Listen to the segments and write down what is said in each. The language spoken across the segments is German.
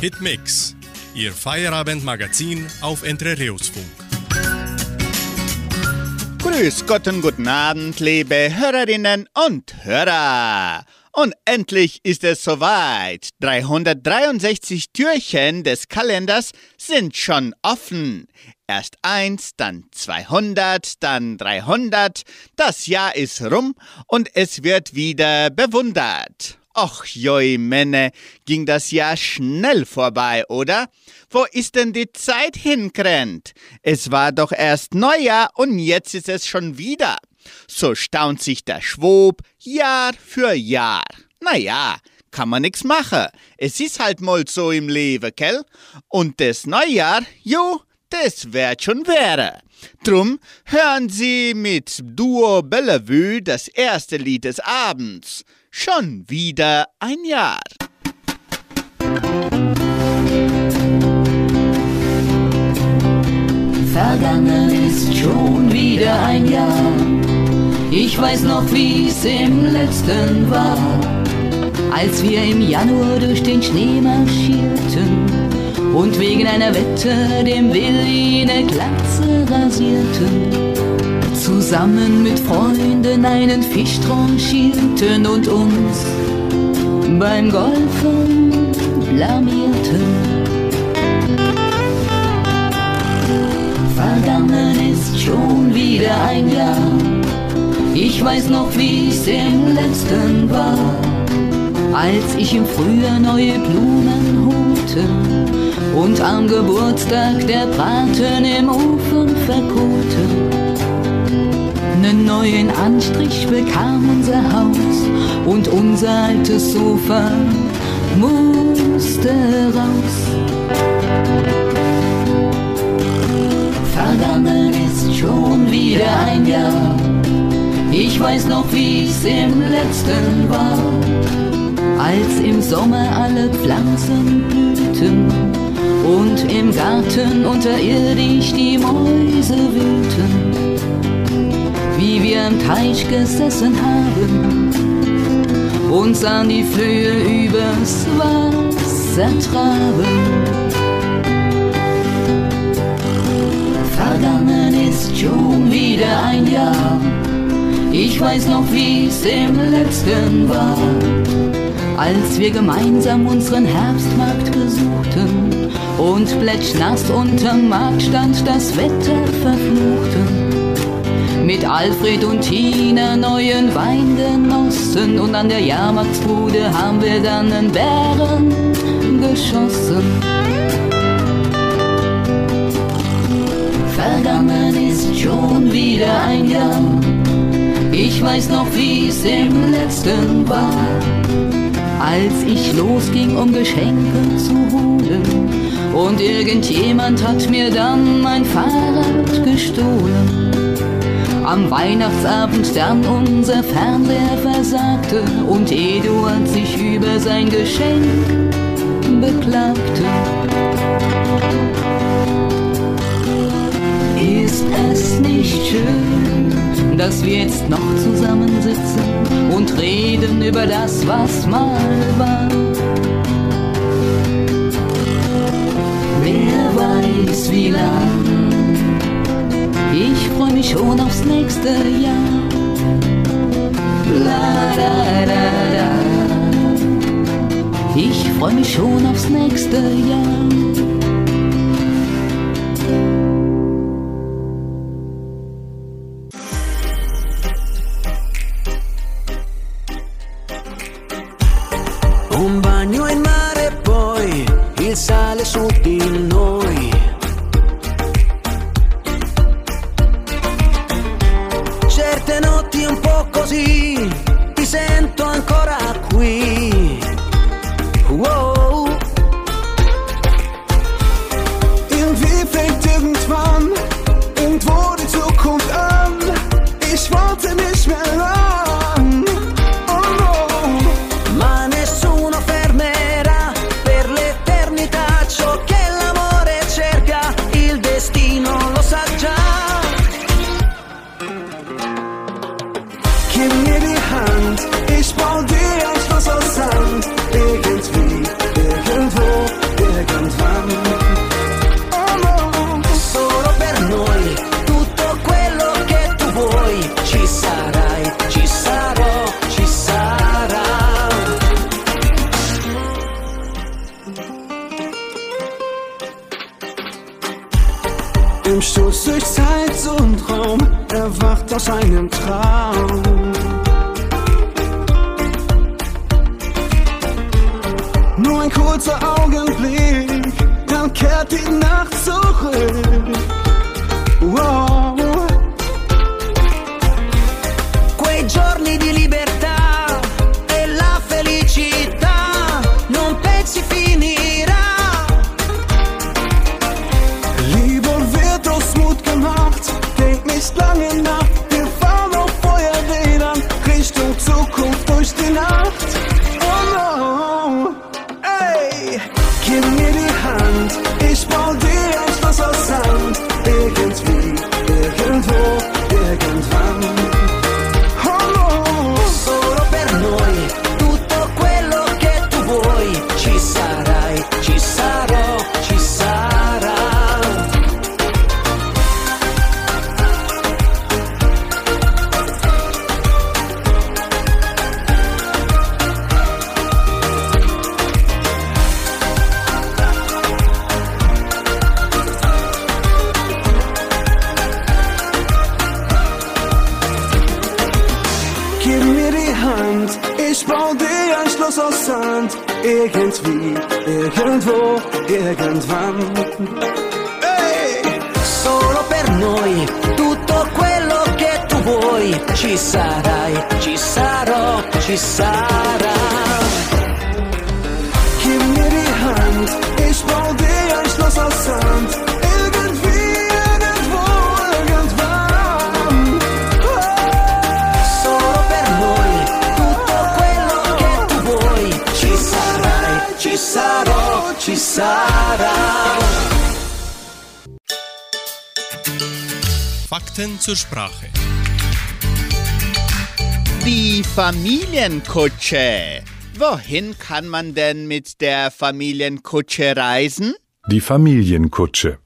Hitmix, Ihr Feierabendmagazin auf Entrerios-Funk. Grüß Gott und guten Abend, liebe Hörerinnen und Hörer. Und endlich ist es soweit. 363 Türchen des Kalenders sind schon offen. Erst eins, dann 200, dann 300. Das Jahr ist rum und es wird wieder bewundert. Och, joi, Männer, ging das Jahr schnell vorbei, oder? Wo ist denn die Zeit hinkrennt? Es war doch erst Neujahr und jetzt ist es schon wieder. So staunt sich der Schwob Jahr für Jahr. Naja, kann man nix machen. Es ist halt mal so im Leben, gell? Und das Neujahr, jo, das wird schon wäre. Drum hören Sie mit Duo Bellevue das erste Lied des Abends. Schon wieder ein Jahr. Vergangen ist schon wieder ein Jahr. Ich weiß noch, wie's im letzten war, als wir im Januar durch den Schnee marschierten und wegen einer Wette dem Willi eine Glatze rasierten zusammen mit Freunden einen Fisch tranchierten und uns beim Golfen blamierten. Vergangen ist schon wieder ein Jahr. Ich weiß noch, wie's im letzten war, als ich im Frühjahr neue Blumen holte und am Geburtstag der Braten im Ofen verkohlte neuen Anstrich bekam unser Haus und unser altes Sofa musste raus. Vergangen ist schon wieder ein Jahr. Ich weiß noch, wie's im letzten war, als im Sommer alle Pflanzen blühten und im Garten unterirdisch die Mäuse wühlten wie wir am Teich gesessen haben. Und sahen die Flöhe übers Wasser traben. Vergangen ist schon wieder ein Jahr, ich weiß noch, wie's im letzten war, als wir gemeinsam unseren Herbstmarkt besuchten und plätschnass unterm Marktstand das Wetter verfluchten mit Alfred und Tina neuen Wein genossen und an der Jahrmarktsbude haben wir dann einen Bären geschossen. Vergangen ist schon wieder ein Jahr. Ich weiß noch, wie's im letzten war, als ich losging, um Geschenke zu holen. Und irgendjemand hat mir dann mein Fahrrad gestohlen. Am Weihnachtsabend dann unser Fernseher versagte und Eduard sich über sein Geschenk beklagte. Ist es nicht schön, dass wir jetzt noch zusammensitzen und reden über das, was mal war? Wer weiß, wie lang ich freu mich schon aufs nächste Jahr. La, da, da, da. Ich freu mich schon aufs nächste Jahr. Die Familienkutsche. Wohin kann man denn mit der Familienkutsche reisen? Die Familienkutsche.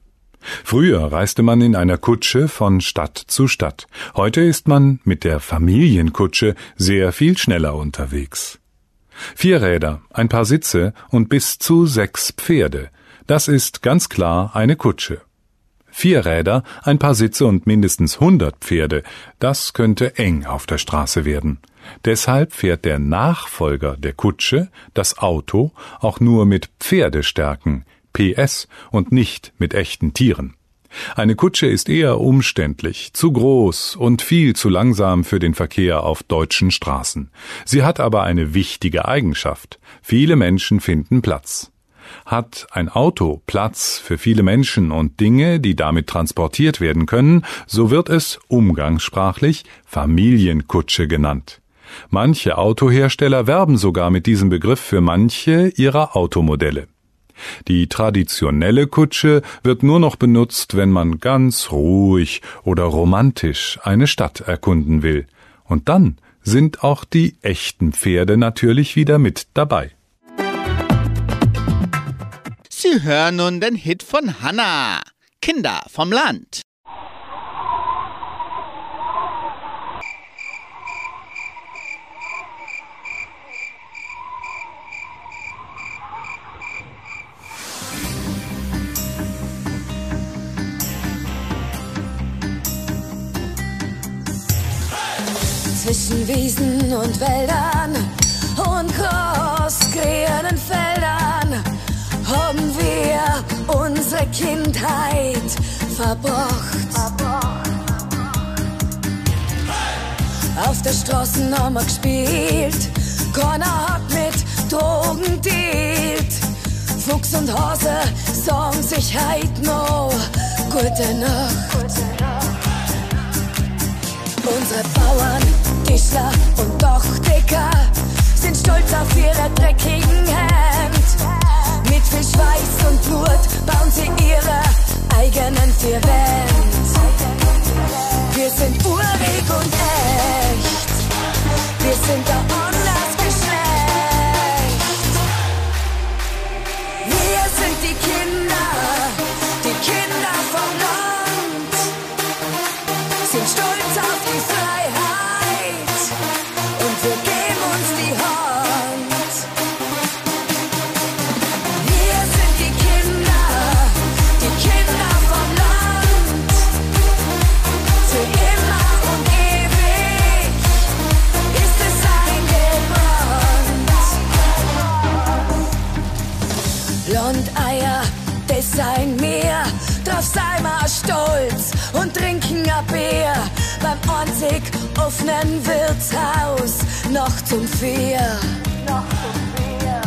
Früher reiste man in einer Kutsche von Stadt zu Stadt. Heute ist man mit der Familienkutsche sehr viel schneller unterwegs. Vier Räder, ein paar Sitze und bis zu sechs Pferde. Das ist ganz klar eine Kutsche. Vier Räder, ein paar Sitze und mindestens hundert Pferde. Das könnte eng auf der Straße werden. Deshalb fährt der Nachfolger der Kutsche, das Auto, auch nur mit Pferdestärken, PS, und nicht mit echten Tieren. Eine Kutsche ist eher umständlich, zu groß und viel zu langsam für den Verkehr auf deutschen Straßen. Sie hat aber eine wichtige Eigenschaft. Viele Menschen finden Platz. Hat ein Auto Platz für viele Menschen und Dinge, die damit transportiert werden können, so wird es umgangssprachlich Familienkutsche genannt. Manche Autohersteller werben sogar mit diesem Begriff für manche ihrer Automodelle. Die traditionelle Kutsche wird nur noch benutzt, wenn man ganz ruhig oder romantisch eine Stadt erkunden will. Und dann sind auch die echten Pferde natürlich wieder mit dabei. Sie hören nun den Hit von Hanna. Kinder vom Land. Zwischen Wiesen und Wäldern und großgrünen Feldern Kindheit verbracht. Auf der Straße haben wir gespielt, keiner hat mit Drogen dealt. Fuchs und Hase sagen sich heut noch Gute Nacht. Unsere Bauern, Tischler und Dachdecker sind stolz auf ihre dreckigen Hände. Mit viel Schweiß und Blut bauen sie ihre eigenen vier Wände. Wir sind urig und echt. Wir sind da anders Geschlecht. Wir sind die Kinder, auf nen Wirtshaus, noch zum Vier. Noch zum Vier.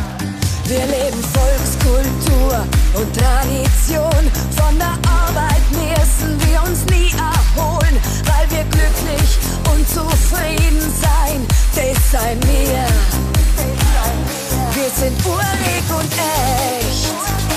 Wir leben Volkskultur und Tradition. Von der Arbeit müssen wir uns nie erholen, weil wir glücklich und zufrieden sein. Das sei mir. Wir sind urig und echt.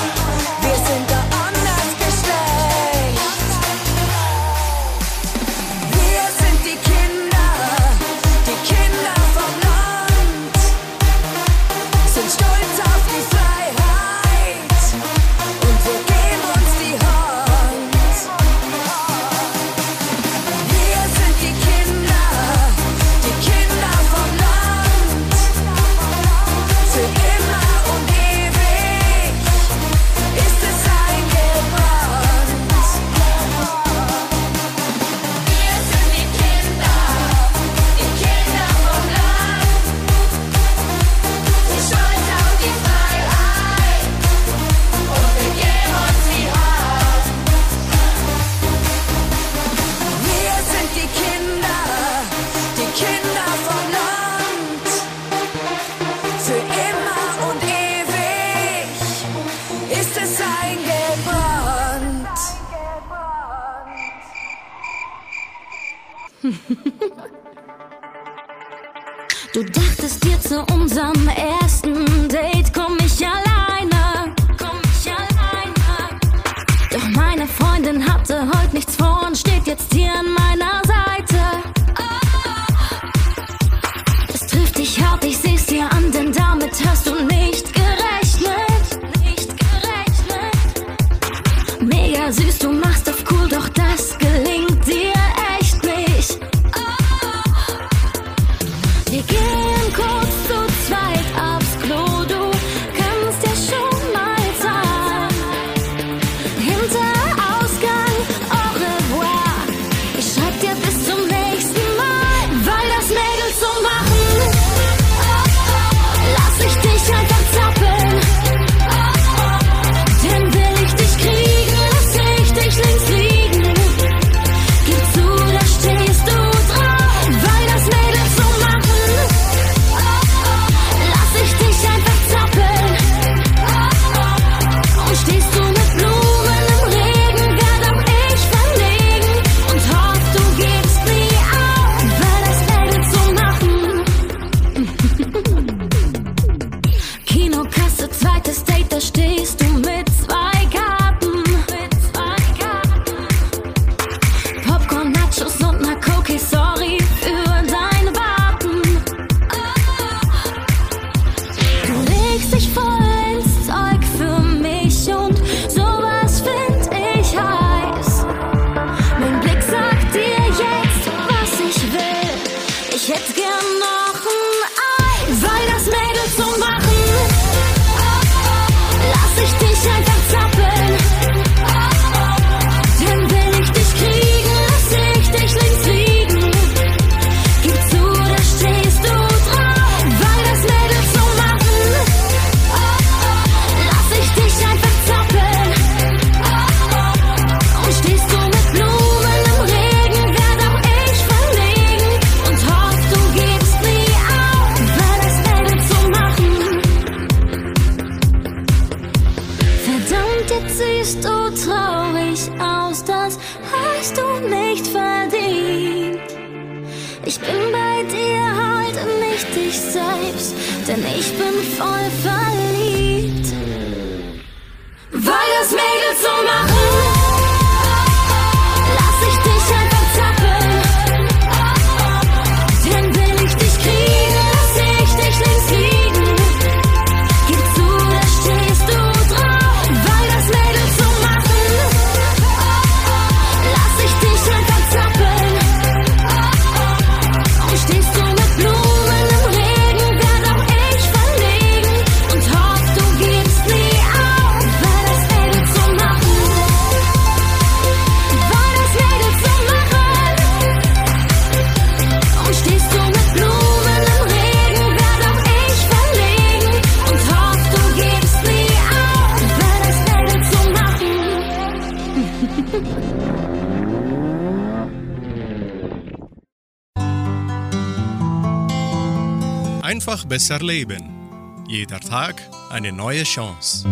Besser leben. Jeder Tag eine neue Chance.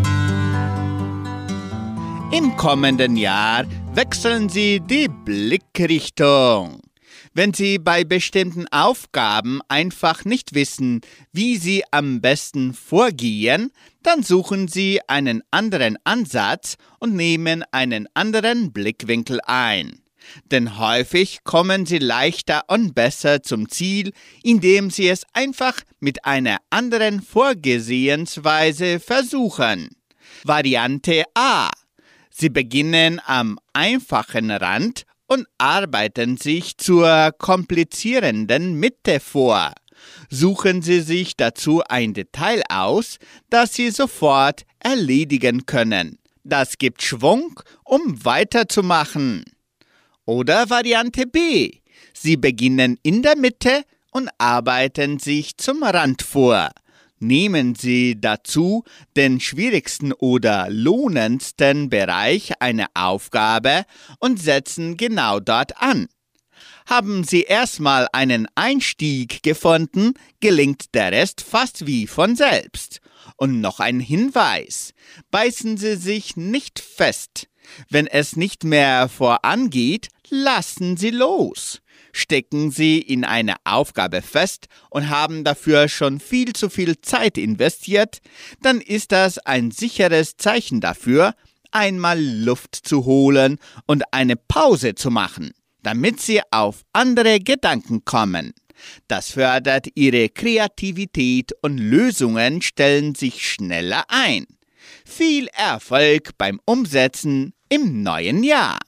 Im kommenden Jahr wechseln Sie die Blickrichtung. Wenn Sie bei bestimmten Aufgaben einfach nicht wissen, wie Sie am besten vorgehen, dann suchen Sie einen anderen Ansatz und nehmen einen anderen Blickwinkel ein. Denn häufig kommen Sie leichter und besser zum Ziel, indem Sie es einfach mit einer anderen Vorgehensweise versuchen. Variante A Sie beginnen am einfachen Rand und arbeiten sich zur komplizierenden Mitte vor. Suchen Sie sich dazu ein Detail aus, das Sie sofort erledigen können. Das gibt Schwung, um weiterzumachen. Oder Variante B. Sie beginnen in der Mitte und arbeiten sich zum Rand vor. Nehmen Sie dazu den schwierigsten oder lohnendsten Bereich einer Aufgabe und setzen genau dort an. Haben Sie erstmal einen Einstieg gefunden, gelingt der Rest fast wie von selbst. Und noch ein Hinweis. Beißen Sie sich nicht fest. Wenn es nicht mehr vorangeht, lassen Sie los stecken sie in eine Aufgabe fest und haben dafür schon viel zu viel Zeit investiert, dann ist das ein sicheres Zeichen dafür, einmal Luft zu holen und eine Pause zu machen, damit sie auf andere Gedanken kommen. Das fördert ihre Kreativität und Lösungen stellen sich schneller ein. Viel Erfolg beim Umsetzen im neuen Jahr!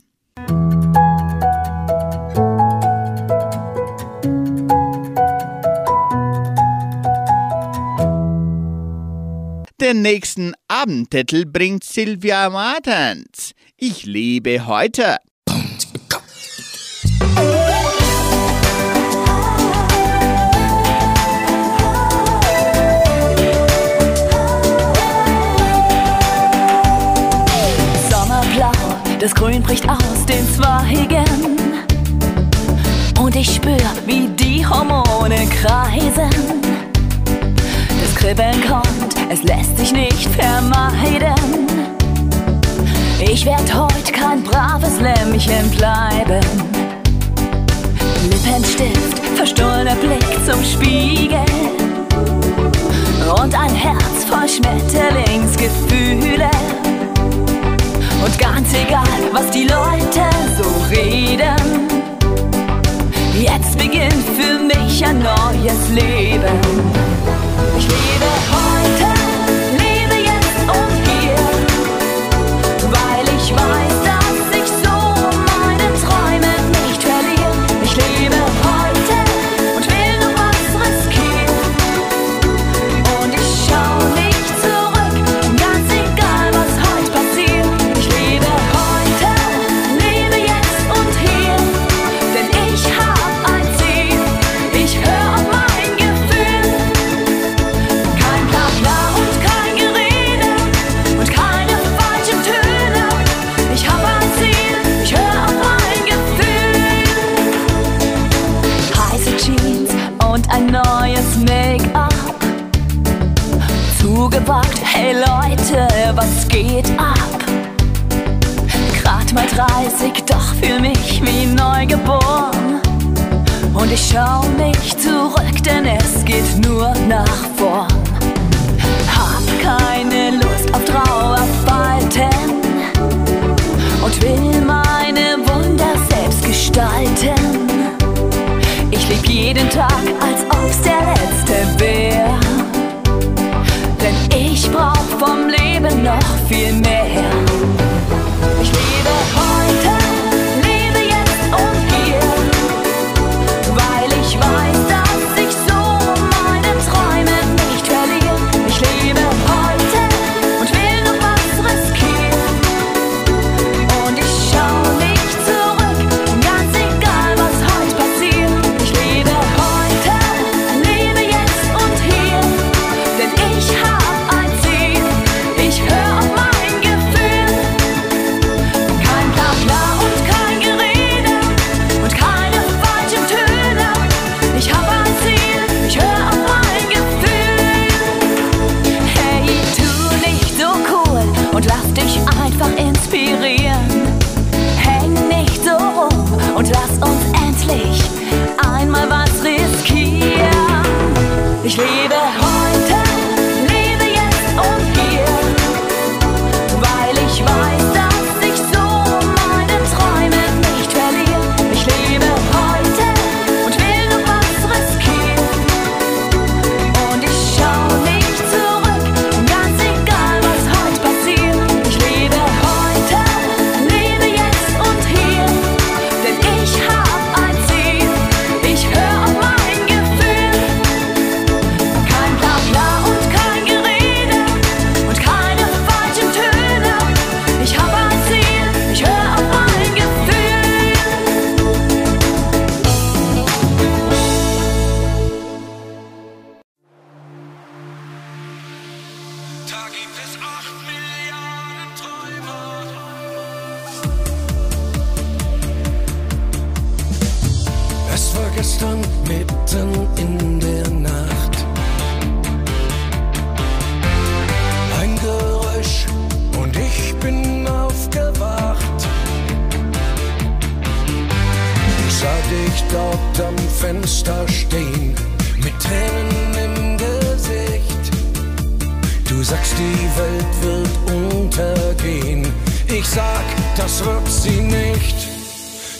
Den nächsten Abendtitel bringt Silvia Martens. Ich lebe heute. Sommerblau, das Grün bricht aus den Zweigen. Und ich spür, wie die Hormone kreisen. Kribbeln kommt, es lässt sich nicht vermeiden. Ich werd heut kein braves Lämmchen bleiben. Lippenstift, verstohlener Blick zum Spiegel. Und ein Herz voll Schmetterlingsgefühle. Und ganz egal, was die Leute so reden. Jetzt beginnt für mich ein neues Leben. Ich lebe 30, doch für mich wie neugeboren. Und ich schau nicht zurück, denn es geht nur nach vorn. Hab keine Lust auf Trauerfalten und will meine Wunder selbst gestalten. Ich leb jeden Tag, als ob's der letzte wär. Denn ich brauch vom Leben noch viel mehr.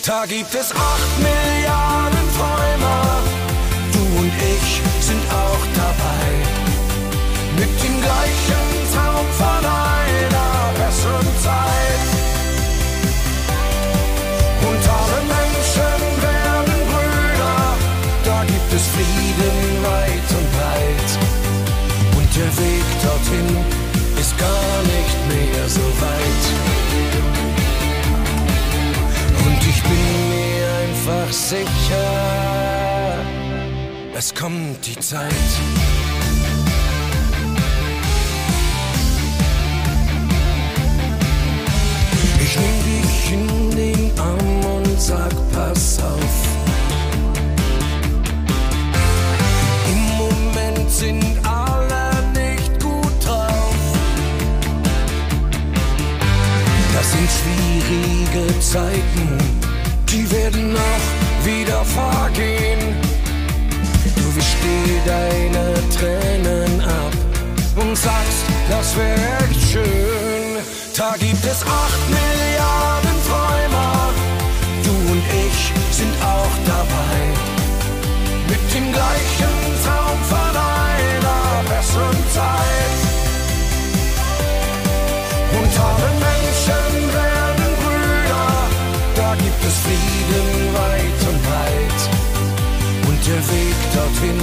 Da gibt es acht Milliarden Träumer. Du und ich sind auch dabei. Mit dem gleichen Traum von einer besseren Zeit. Und alle Menschen werden Brüder. Da gibt es Frieden weit und breit. Und der Weg dorthin einfach sicher, es kommt die Zeit. Ich nehm dich in den Arm und sag, pass auf. Im Moment sind alle nicht gut drauf. Das sind schwierige Zeiten, die werden auch wieder vergehen. Du wischst dir deine Tränen ab und sagst, das wäre echt schön. Da gibt es acht Milliarden Träumer, du und ich sind auch dabei. Mit dem gleichen Traum Frieden weit und breit. Und der Weg dorthin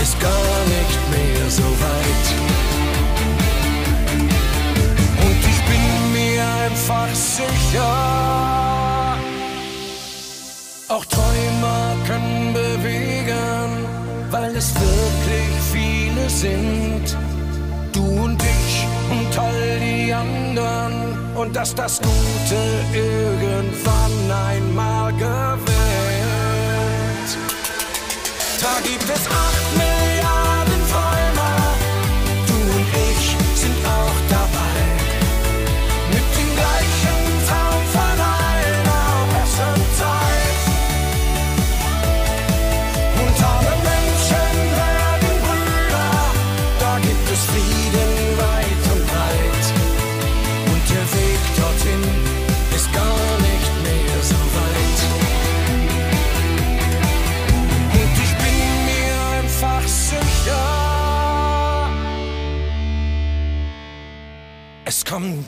ist gar nicht mehr so weit. Und ich bin mir einfach sicher, auch Träumer können bewegen, weil es wirklich viele sind. Du und ich und all die anderen. Und dass das Gute irgendwann einmal gewinnt. Da gibt es acht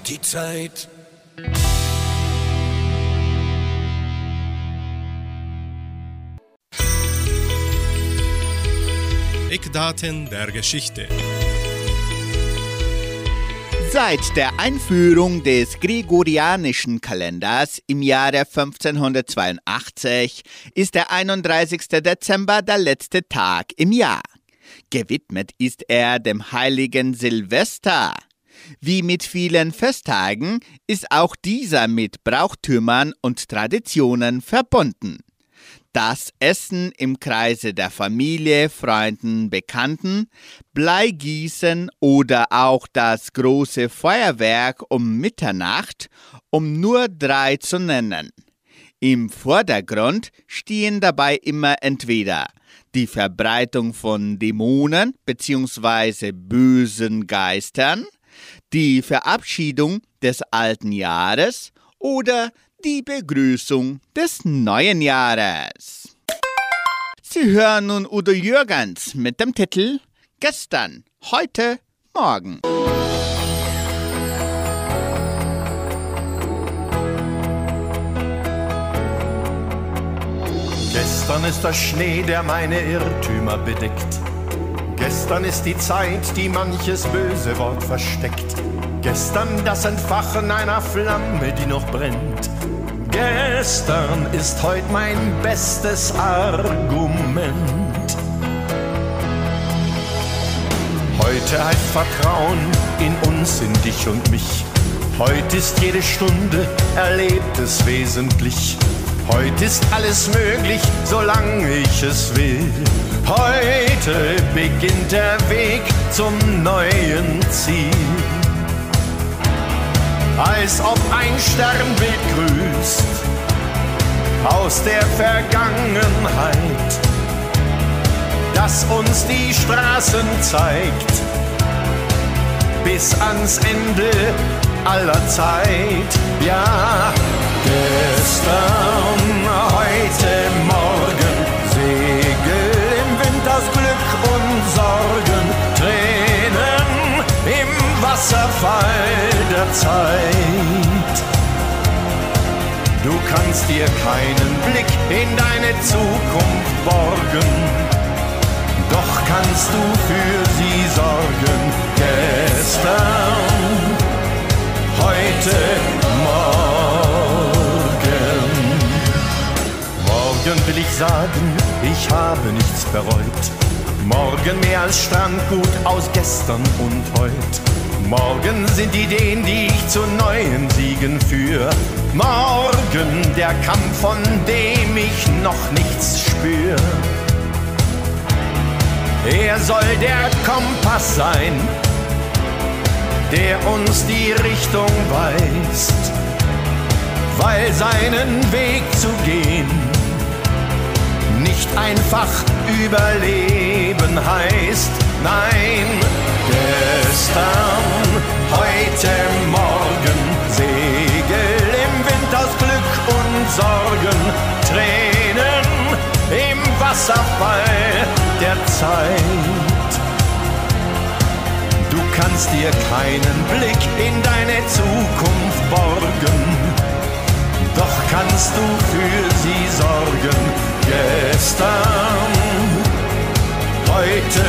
kommt die Zeit. Eckdaten der Geschichte. Seit der Einführung des gregorianischen Kalenders im Jahre 1582 ist der 31. Dezember der letzte Tag im Jahr. Gewidmet ist er dem heiligen Silvester. Wie mit vielen Festtagen ist auch dieser mit Brauchtümern und Traditionen verbunden. Das Essen im Kreise der Familie, Freunden, Bekannten, Bleigießen oder auch das große Feuerwerk um Mitternacht, um nur drei zu nennen. Im Vordergrund stehen dabei immer entweder die Verbreitung von Dämonen bzw. bösen Geistern, die Verabschiedung des alten Jahres oder die Begrüßung des neuen Jahres. Sie hören nun Udo Jürgens mit dem Titel Gestern, heute, morgen. Gestern ist der Schnee, der meine Irrtümer bedeckt. Gestern ist die Zeit, die manches böse Wort versteckt. Gestern das Entfachen einer Flamme, die noch brennt. Gestern ist heute mein bestes Argument. Heute heißt Vertrauen in uns, in dich und mich. Heute ist jede Stunde Erlebtes wesentlich. Heute ist alles möglich, solange ich es will. Heute beginnt der Weg zum neuen Ziel. Als ob ein Sternbild grüßt aus der Vergangenheit, das uns die Straßen zeigt bis ans Ende aller Zeit. Ja, Gestern, heute, morgen, Segel im Wind aus Glück und Sorgen, Tränen im Wasserfall der Zeit. Du kannst dir keinen Blick in deine Zukunft borgen, doch kannst du für sie sorgen. Gestern, heute, sagen, ich habe nichts bereut. Morgen mehr als Strandgut aus gestern und heut. Morgen sind Ideen, die ich zu neuen Siegen führe. Morgen der Kampf, von dem ich noch nichts spür. Er soll der Kompass sein, der uns die Richtung weist, weil seinen Weg zu gehen nicht einfach überleben heißt. Nein, gestern, heute, morgen, Segel im Wind aus Glück und Sorgen, Tränen im Wasserfall der Zeit. Du kannst dir keinen Blick in deine Zukunft borgen, doch kannst du für sie sorgen gestern, heute,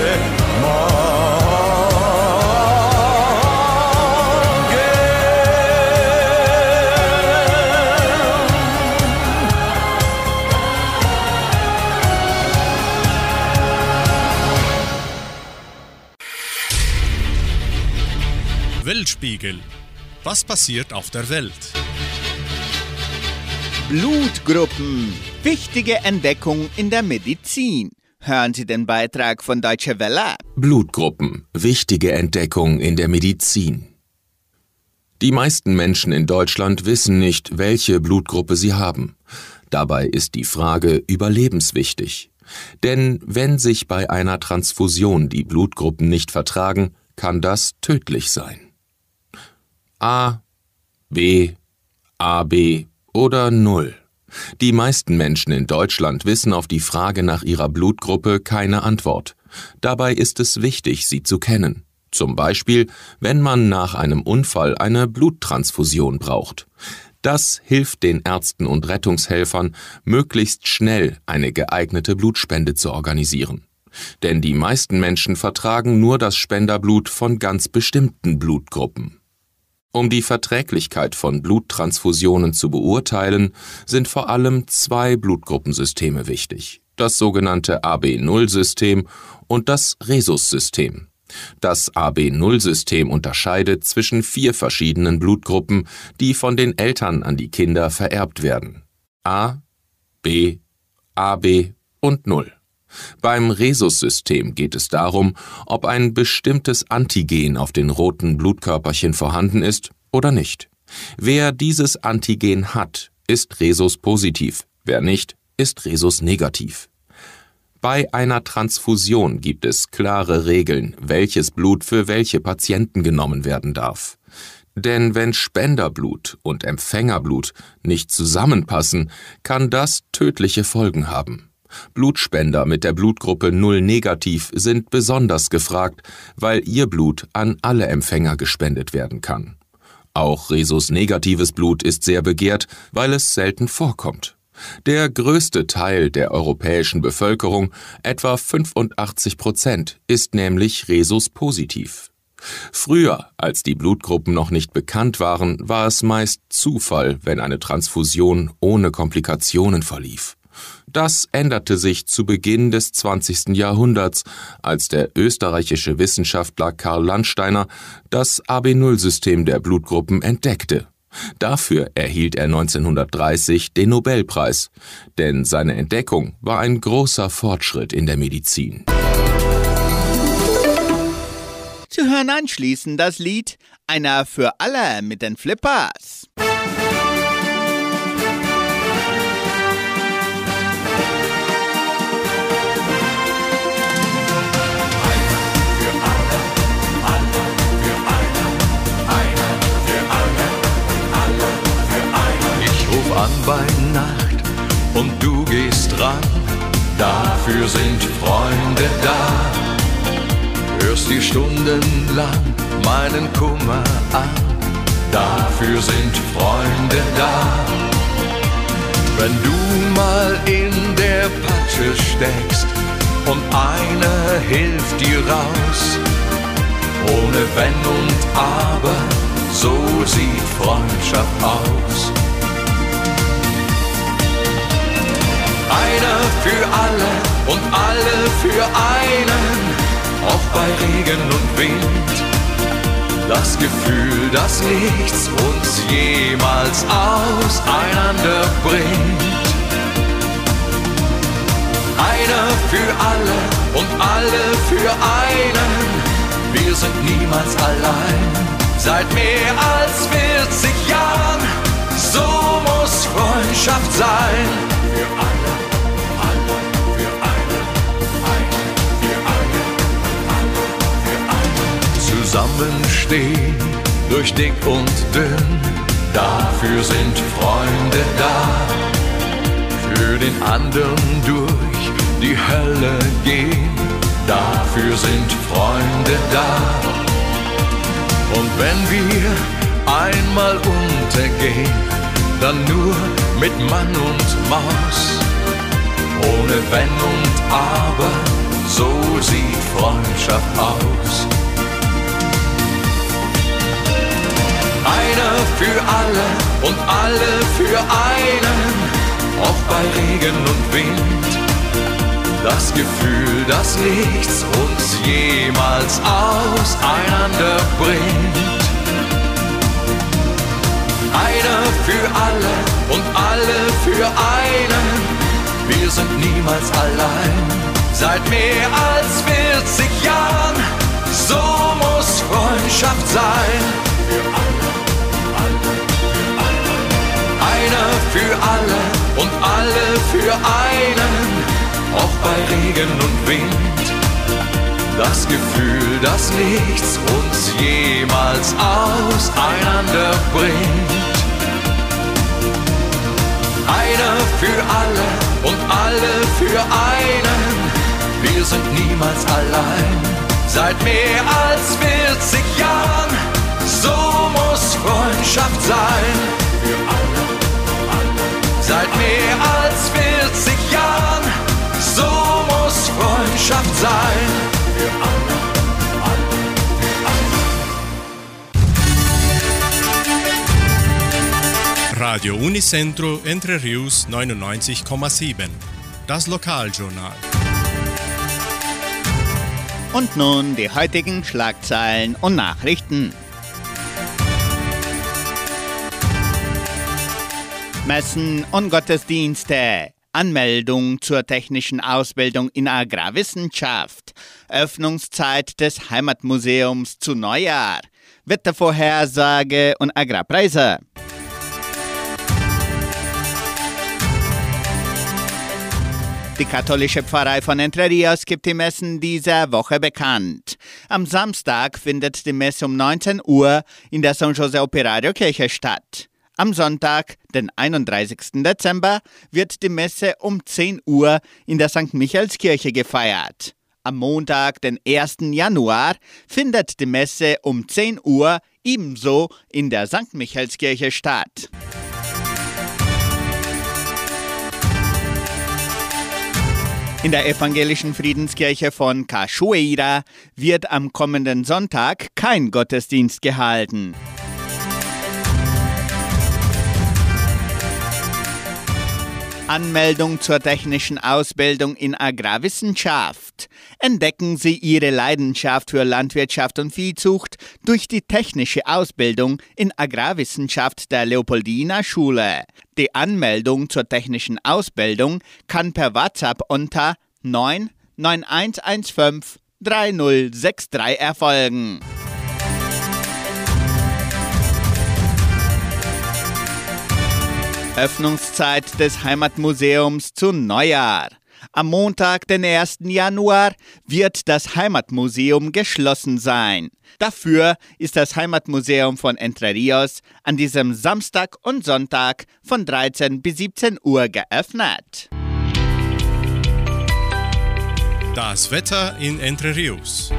Weltspiegel. Was passiert auf der Welt? Blutgruppen. Wichtige Entdeckung in der Medizin. Hören Sie den Beitrag von Deutsche Welle. Blutgruppen. Wichtige Entdeckung in der Medizin. Die meisten Menschen in Deutschland wissen nicht, welche Blutgruppe sie haben. Dabei ist die Frage überlebenswichtig. Denn wenn sich bei einer Transfusion die Blutgruppen nicht vertragen, kann das tödlich sein. A, B, AB oder Null. Die meisten Menschen in Deutschland wissen auf die Frage nach ihrer Blutgruppe keine Antwort. Dabei ist es wichtig, sie zu kennen. Zum Beispiel, wenn man nach einem Unfall eine Bluttransfusion braucht. Das hilft den Ärzten und Rettungshelfern, möglichst schnell eine geeignete Blutspende zu organisieren. Denn die meisten Menschen vertragen nur das Spenderblut von ganz bestimmten Blutgruppen. Um die Verträglichkeit von Bluttransfusionen zu beurteilen, sind vor allem zwei Blutgruppensysteme wichtig, das sogenannte AB0-System und das Rhesus-System. Das AB0-System unterscheidet zwischen vier verschiedenen Blutgruppen, die von den Eltern an die Kinder vererbt werden. A, B, AB und 0. Beim Rhesus-System geht es darum, ob ein bestimmtes Antigen auf den roten Blutkörperchen vorhanden ist oder nicht. Wer dieses Antigen hat, ist Rhesus positiv, wer nicht, ist Rhesus negativ. Bei einer Transfusion gibt es klare Regeln, welches Blut für welche Patienten genommen werden darf. Denn wenn Spenderblut und Empfängerblut nicht zusammenpassen, kann das tödliche Folgen haben. Blutspender mit der Blutgruppe 0 negativ sind besonders gefragt, weil ihr Blut an alle Empfänger gespendet werden kann. Auch Rhesus negatives Blut ist sehr begehrt, weil es selten vorkommt. Der größte Teil der europäischen Bevölkerung, etwa 85 Prozent, ist nämlich Rhesus positiv. Früher, als die Blutgruppen noch nicht bekannt waren, war es meist Zufall, wenn eine Transfusion ohne Komplikationen verlief. Das änderte sich zu Beginn des 20. Jahrhunderts, als der österreichische Wissenschaftler Karl Landsteiner das AB0-System der Blutgruppen entdeckte Dafür erhielt er 1930 den Nobelpreis, denn seine Entdeckung war ein großer Fortschritt in der Medizin. Sie hören anschließend das Lied Einer für alle mit den Flippers. An bei Nacht und du gehst ran. Dafür sind Freunde da. Hörst dir stundenlang meinen Kummer an. Dafür sind Freunde da. Wenn du mal in der Patsche steckst und einer hilft dir raus, ohne Wenn und Aber, so sieht Freundschaft aus. Einer für alle und alle für einen, auch bei Regen und Wind. Das Gefühl, dass nichts uns jemals auseinander bringt. Einer für alle und alle für einen, wir sind niemals allein. Seit mehr als 40 Jahren, so muss Freundschaft sein. Für alle zusammenstehen, durch dick und dünn. Dafür sind Freunde da, für den anderen durch die Hölle gehen. Dafür sind Freunde da. Und wenn wir einmal untergehen, dann nur mit Mann und Maus. Ohne Wenn und Aber, so sieht Freundschaft aus. Einer für alle und alle für einen, auch bei Regen und Wind. Das Gefühl, dass nichts uns jemals auseinander bringt. Einer für alle und alle für einen, wir sind niemals allein. Seit mehr als 40 Jahren, so muss Freundschaft sein. Für alle einer für alle und alle für einen, auch bei Regen und Wind. Das Gefühl, dass nichts uns jemals auseinander bringt. Einer für alle und alle für einen, wir sind niemals allein. Seit mehr als 40 Jahren, muss Freundschaft sein. Für alle Seit mehr als 40 Jahren, so muss Freundschaft sein. Für alle, alle, alle. Radio Unicentro Entre Rius 99,7. Das Lokaljournal. Und nun die heutigen Schlagzeilen und Nachrichten. Messen und Gottesdienste. Anmeldung zur technischen Ausbildung in Agrarwissenschaft. Öffnungszeit des Heimatmuseums zu Neujahr. Wettervorhersage und Agrarpreise. Die katholische Pfarrei von Entre Rios gibt die Messen dieser Woche bekannt. Am Samstag findet die Messe um 19 Uhr in der San Jose Operario Kirche statt. Am Sonntag, den 31. Dezember, wird die Messe um 10 Uhr in der St. Michaelskirche gefeiert. Am Montag, den 1. Januar, findet die Messe um 10 Uhr ebenso in der St. Michaelskirche statt. In der evangelischen Friedenskirche von Cachoeira wird am kommenden Sonntag kein Gottesdienst gehalten. Anmeldung zur technischen Ausbildung in Agrarwissenschaft. Entdecken Sie Ihre Leidenschaft für Landwirtschaft und Viehzucht durch die technische Ausbildung in Agrarwissenschaft der Leopoldina Schule. Die Anmeldung zur technischen Ausbildung kann per WhatsApp unter 99115 3063 erfolgen. Öffnungszeit des Heimatmuseums zu Neujahr. Am Montag, den 1. Januar, wird das Heimatmuseum geschlossen sein. Dafür ist das Heimatmuseum von Entre Rios an diesem Samstag und Sonntag von 13 bis 17 Uhr geöffnet. Das Wetter in Entre Rios.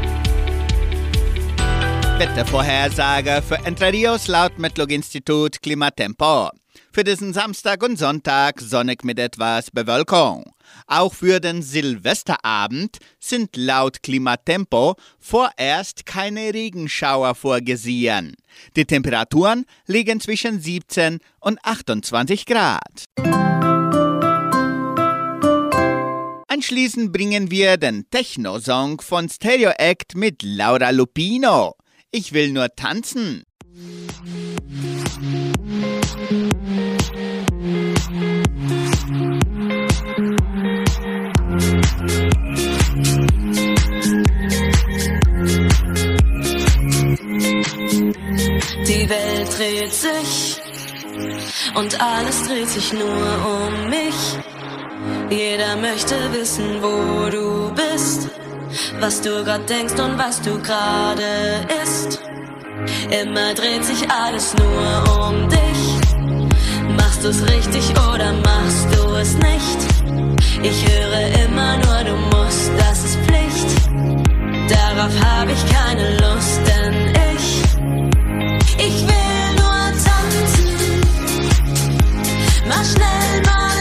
Wettervorhersage für Entre Rios laut Metlog-Institut Klimatempo. Für diesen Samstag und Sonntag sonnig mit etwas Bewölkung. Auch für den Silvesterabend sind laut Klimatempo vorerst keine Regenschauer vorgesehen. Die Temperaturen liegen zwischen 17 und 28 Grad. Anschließend bringen wir den Techno-Song von Stereo Act mit Laura Lupino. Ich will nur tanzen. Die Welt dreht sich und alles dreht sich nur um mich. Jeder möchte wissen, wo du bist, was du grad denkst und was du gerade isst. Immer dreht sich alles nur um dich. Machst du's richtig oder machst du es nicht? Ich höre immer nur, du musst, das ist Pflicht. Darauf habe ich keine Lust, denn ich, ich will nur tanzen. Mach schnell, mal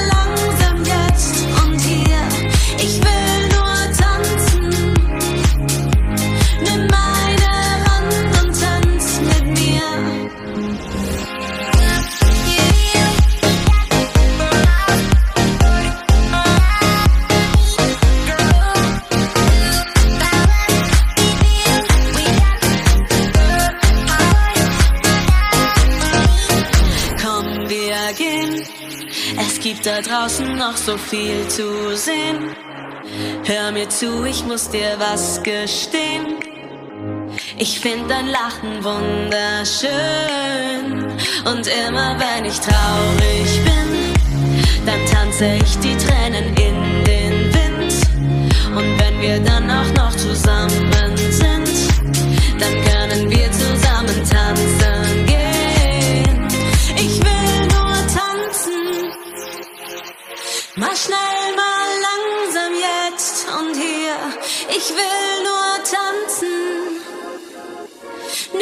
draußen noch so viel zu sehen. Hör mir zu, ich muss dir was gestehen. Ich find dein Lachen wunderschön. Und immer wenn ich traurig bin, dann tanze ich die Tränen in den Wind. Und wenn wir dann auch noch zusammen sind, dann können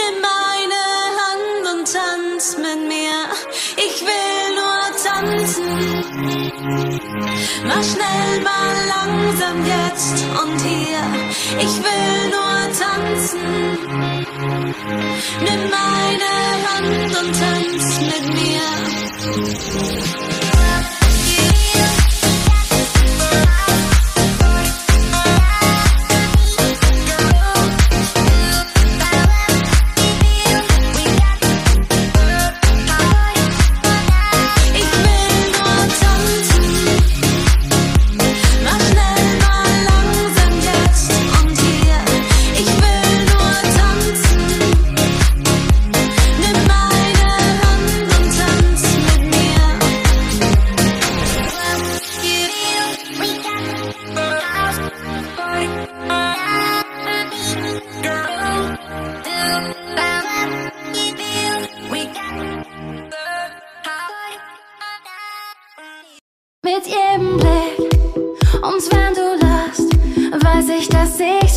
Nimm meine Hand und tanz mit mir. Ich will nur tanzen. Mach schnell, mal langsam jetzt und hier. Ich will nur tanzen. Nimm meine Hand und tanz mit mir. Ich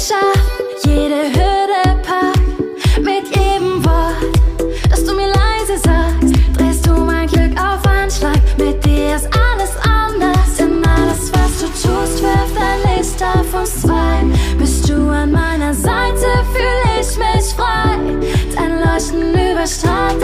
ich's schaff. Jede Hürde pack mit jedem Wort, dass du mir leise sagst. Drehst du mein Glück auf Anschlag. Mit dir ist alles anders. Denn alles, was du tust, wirft ein Licht auf uns zwei. Bist du an meiner Seite, fühle ich mich frei. Dein Leuchten überstrahlt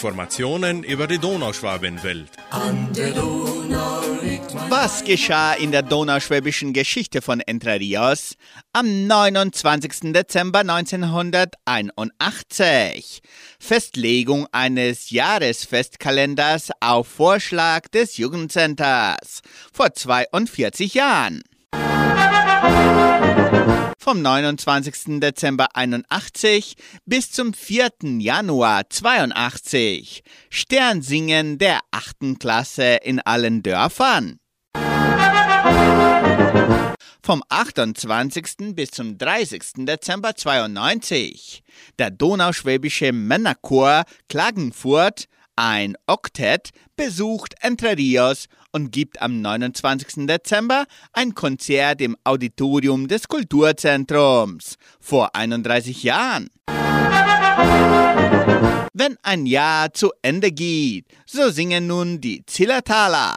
Informationen über die Donauschwabenwelt. Was geschah in der donauschwäbischen Geschichte von Entre Rios am 29. Dezember 1981? Festlegung eines Jahresfestkalenders auf Vorschlag des Jugendcenters vor 42 Jahren. Vom 29. Dezember 81 bis zum 4. Januar 82. Sternsingen der 8. Klasse in allen Dörfern. Vom 28. bis zum 30. Dezember 92. Der Donauschwäbische Männerchor Klagenfurt, ein Oktett, besucht Entre Rios und gibt am 29. Dezember ein Konzert im Auditorium des Kulturzentrums. Vor 31 Jahren. Wenn ein Jahr zu Ende geht, so singen nun die Zillertaler.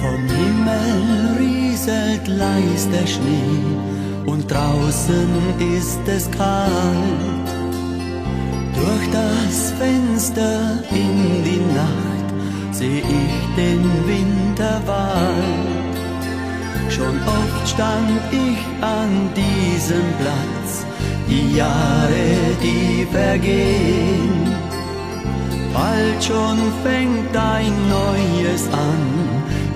Vom Himmel rieselt leis der Schnee und draußen ist es kalt. Durch das Fenster in die Nacht seh ich den Winterwald. Schon oft stand ich an diesem Platz, die Jahre, die vergehen. Bald schon fängt ein neues an,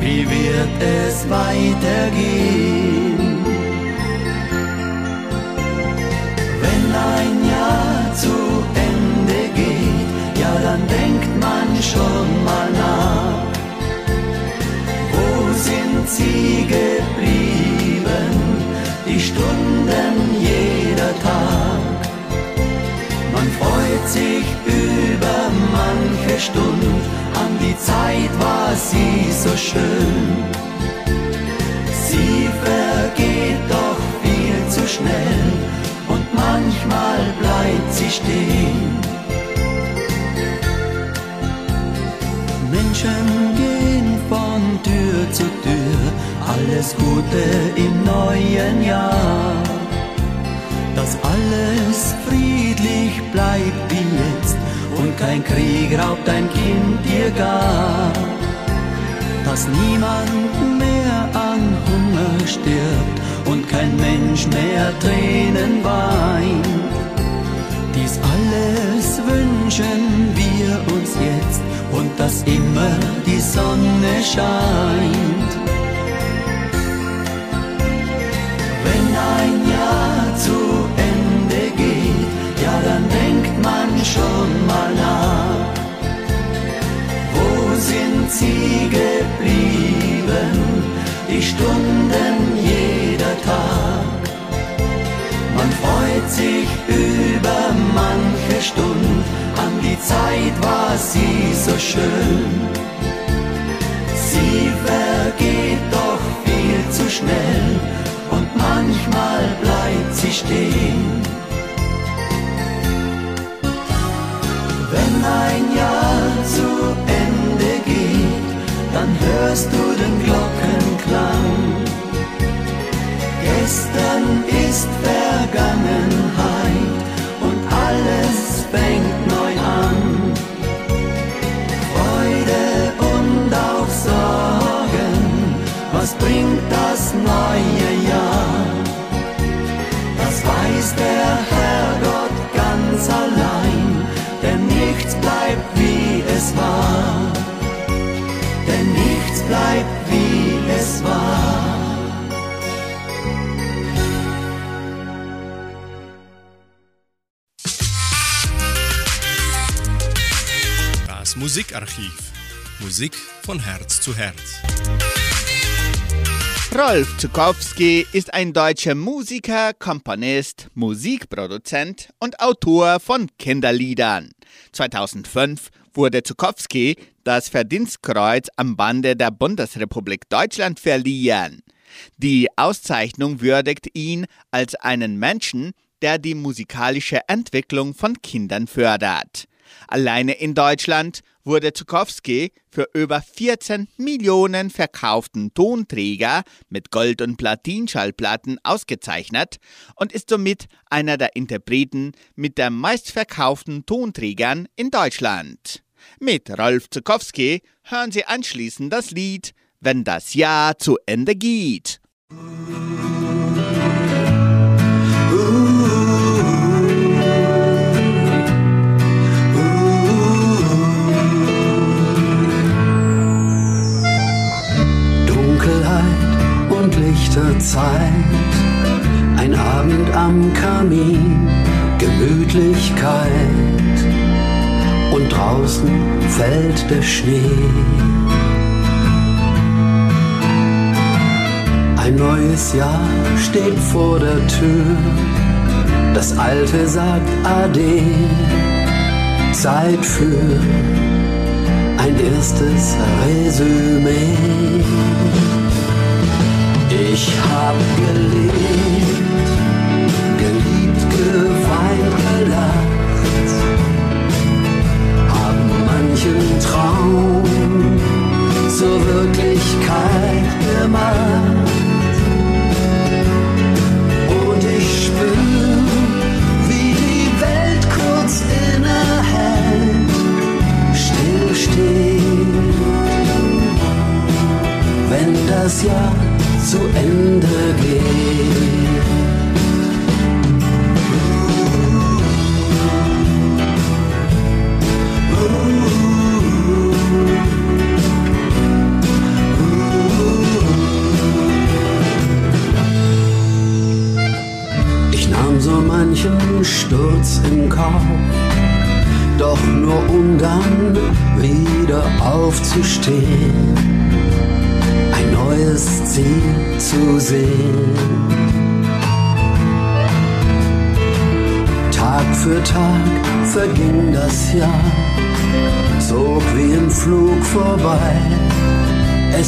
wie wird es weitergehen? Wenn ein Jahr zu Ende geht, ja dann denkt man schon mal nach. Wo sind sie geblieben, die Stunden jeder Tag? Man freut sich über manche Stund, an die Zeit war sie so schön. Sie vergeht doch viel zu schnell und manchmal bleibt sie stehen. Menschen gehen von Tür zu Tür, alles Gute im neuen Jahr. Kein Krieg raubt ein Kind dir gar. Dass niemand mehr an Hunger stirbt und kein Mensch mehr Tränen weint. Dies alles wünschen wir uns jetzt und dass immer die Sonne scheint. Schon mal nach. Wo sind sie geblieben, die Stunden jeder Tag? Man freut sich über manche Stund, an die Zeit war sie so schön. Sie vergeht doch viel zu schnell und manchmal bleibt sie stehen. Ein Jahr zu Ende geht, dann hörst du den Glockenklang. Gestern ist Vergangenheit und alles fängt es war. Denn nichts bleibt wie es war. Das Musikarchiv. Musik von Herz zu Herz. Rolf Zukowski ist ein deutscher Musiker, Komponist, Musikproduzent und Autor von Kinderliedern. 2005 wurde Zukowski das Verdienstkreuz am Bande der Bundesrepublik Deutschland verliehen. Die Auszeichnung würdigt ihn als einen Menschen, der die musikalische Entwicklung von Kindern fördert. Alleine in Deutschland wurde Zukowski für über 14 Millionen verkauften Tonträger mit Gold- und Platinschallplatten ausgezeichnet und ist somit einer der Interpreten mit der meistverkauften Tonträgern in Deutschland. Mit Rolf Zukowski hören Sie anschließend das Lied Wenn das Jahr zu Ende geht. Dunkelheit und Lichterzeit, ein Abend am Kamin, Gemütlichkeit und draußen fällt der Schnee. Ein neues Jahr steht vor der Tür, das alte sagt Ade, Zeit für ein erstes Resümee. Ich hab gelebt,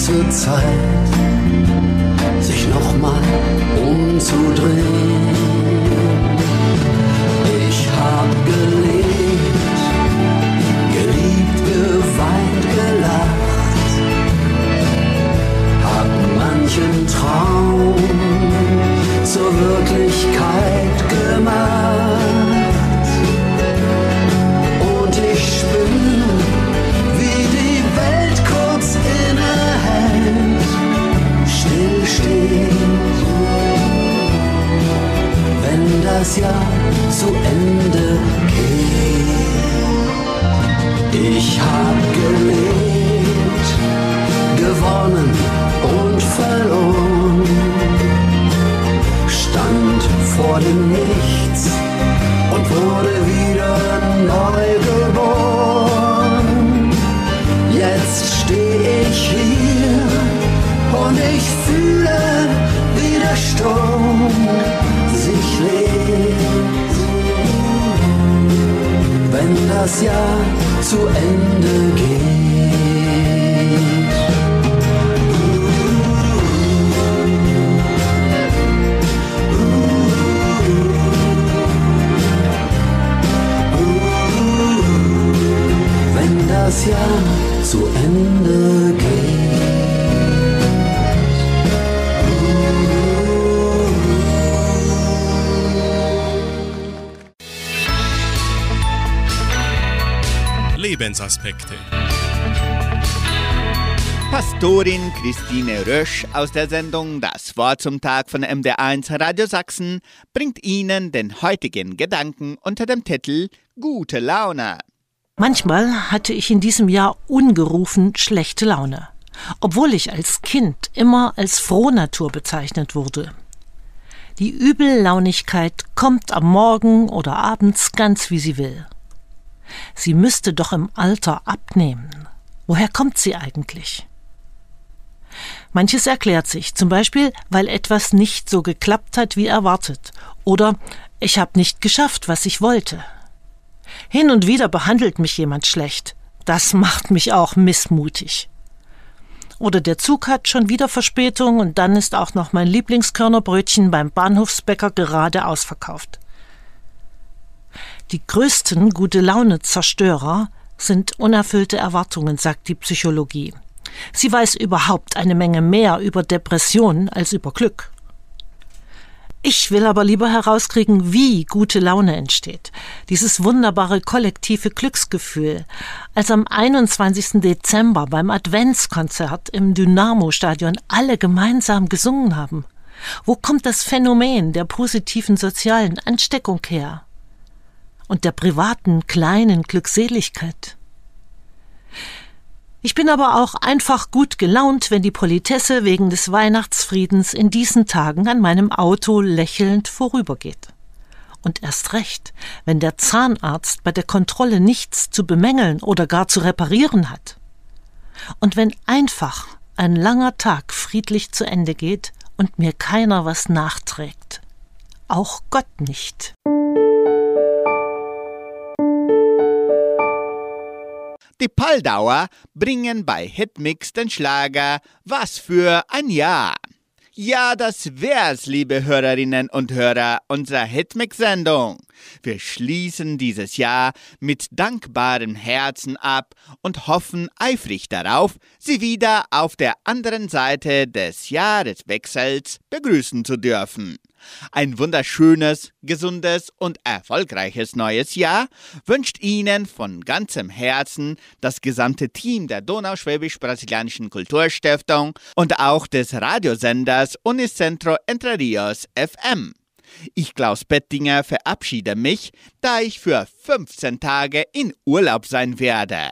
Wird Zeit, sich nochmal umzudrehen. Ich hab gelebt, gewonnen und verloren, stand vor dem Nichts und wurde wieder neu geboren. Jetzt steh ich hier und ich fühle, wie der Sturm sich legt. Wenn das Jahr zu Ende geht. Wenn das Jahr zu Ende. Lebensaspekte. Pastorin Christine Rösch aus der Sendung Das Wort zum Tag von MD1 Radio Sachsen bringt Ihnen den heutigen Gedanken unter dem Titel Gute Laune. Manchmal hatte ich in diesem Jahr ungerufen schlechte Laune, obwohl ich als Kind immer als Frohnatur bezeichnet wurde. Die Übellaunigkeit kommt am Morgen oder abends ganz wie sie will. Sie müsste doch im Alter abnehmen. Woher kommt sie eigentlich? Manches erklärt sich, zum Beispiel, weil etwas nicht so geklappt hat wie erwartet oder ich habe nicht geschafft, was ich wollte. Hin und wieder behandelt mich jemand schlecht. Das macht mich auch missmutig. Oder der Zug hat schon wieder Verspätung und dann ist auch noch mein Lieblingskörnerbrötchen beim Bahnhofsbäcker gerade ausverkauft. Die größten gute Laune Zerstörer sind unerfüllte Erwartungen, sagt die Psychologie. Sie weiß überhaupt eine Menge mehr über Depressionen als über Glück. Ich will aber lieber herauskriegen, wie gute Laune entsteht. Dieses wunderbare kollektive Glücksgefühl, als am 21. Dezember beim Adventskonzert im Dynamo-Stadion alle gemeinsam gesungen haben. Wo kommt das Phänomen der positiven sozialen Ansteckung her? Und der privaten kleinen Glückseligkeit? Ich bin aber auch einfach gut gelaunt, wenn die Politesse wegen des Weihnachtsfriedens in diesen Tagen an meinem Auto lächelnd vorübergeht. Und erst recht, wenn der Zahnarzt bei der Kontrolle nichts zu bemängeln oder gar zu reparieren hat. Und wenn einfach ein langer Tag friedlich zu Ende geht und mir keiner was nachträgt. Auch Gott nicht. Die Paldauer bringen bei Hitmix den Schlager Was für ein Jahr. Ja, das wär's, liebe Hörerinnen und Hörer unserer Hitmix-Sendung. Wir schließen dieses Jahr mit dankbarem Herzen ab und hoffen eifrig darauf, Sie wieder auf der anderen Seite des Jahreswechsels begrüßen zu dürfen. Ein wunderschönes, gesundes und erfolgreiches neues Jahr wünscht Ihnen von ganzem Herzen das gesamte Team der Donauschwäbisch-Brasilianischen Kulturstiftung und auch des Radiosenders Unicentro Entre Rios FM. Ich, Klaus Bettinger, verabschiede mich, da ich für 15 Tage in Urlaub sein werde.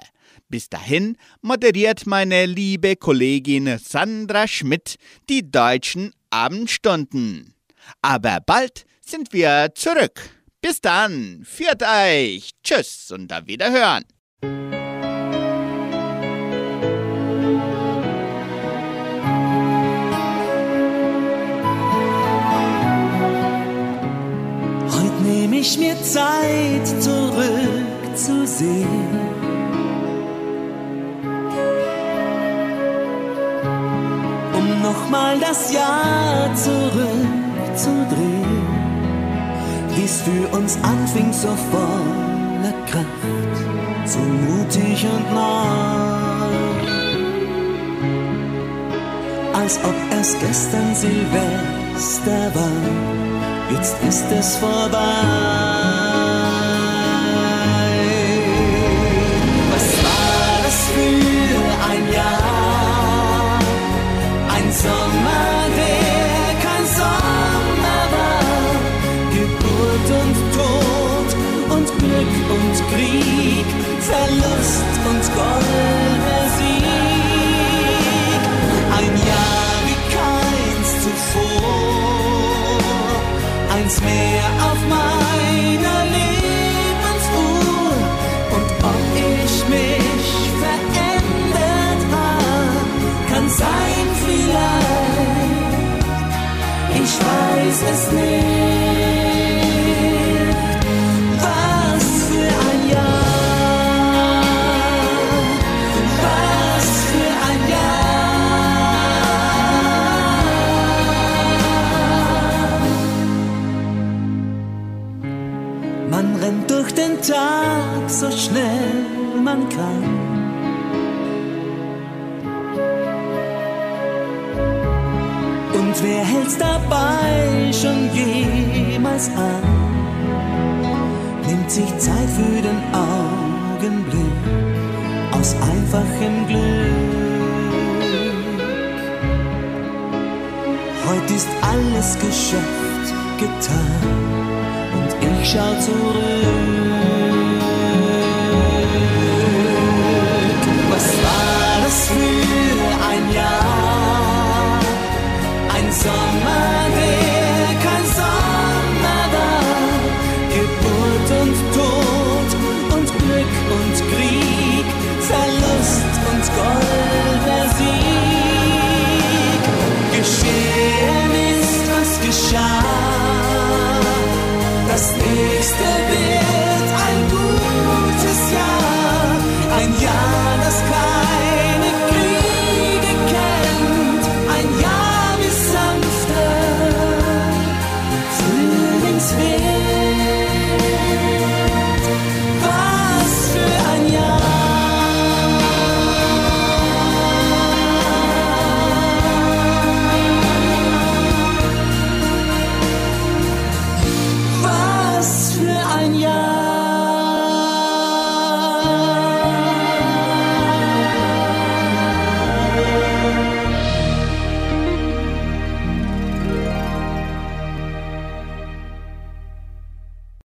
Bis dahin moderiert meine liebe Kollegin Sandra Schmidt die deutschen Abendstunden. Aber bald sind wir zurück. Bis dann, führt euch, tschüss und auf Wiederhören. Heute nehme ich mir Zeit zurückzusehen. Um nochmal das Jahr zurückzudrehen, wie's für uns anfing so voller Kraft, so mutig und neu. Als ob es gestern Silvester war jetzt ist es vorbei. Krieg, Verlust und goldener Sieg. Ein Jahr wie keins zuvor eins mehr auf meiner Lebensuhr. Und ob ich mich verändert hab, kann sein vielleicht. Ich weiß es nicht. Man kann. Und wer hält's dabei schon jemals an? Nimmt sich Zeit für den Augenblick aus einfachem Glück. Heute ist alles geschafft, getan und ich schau zurück. some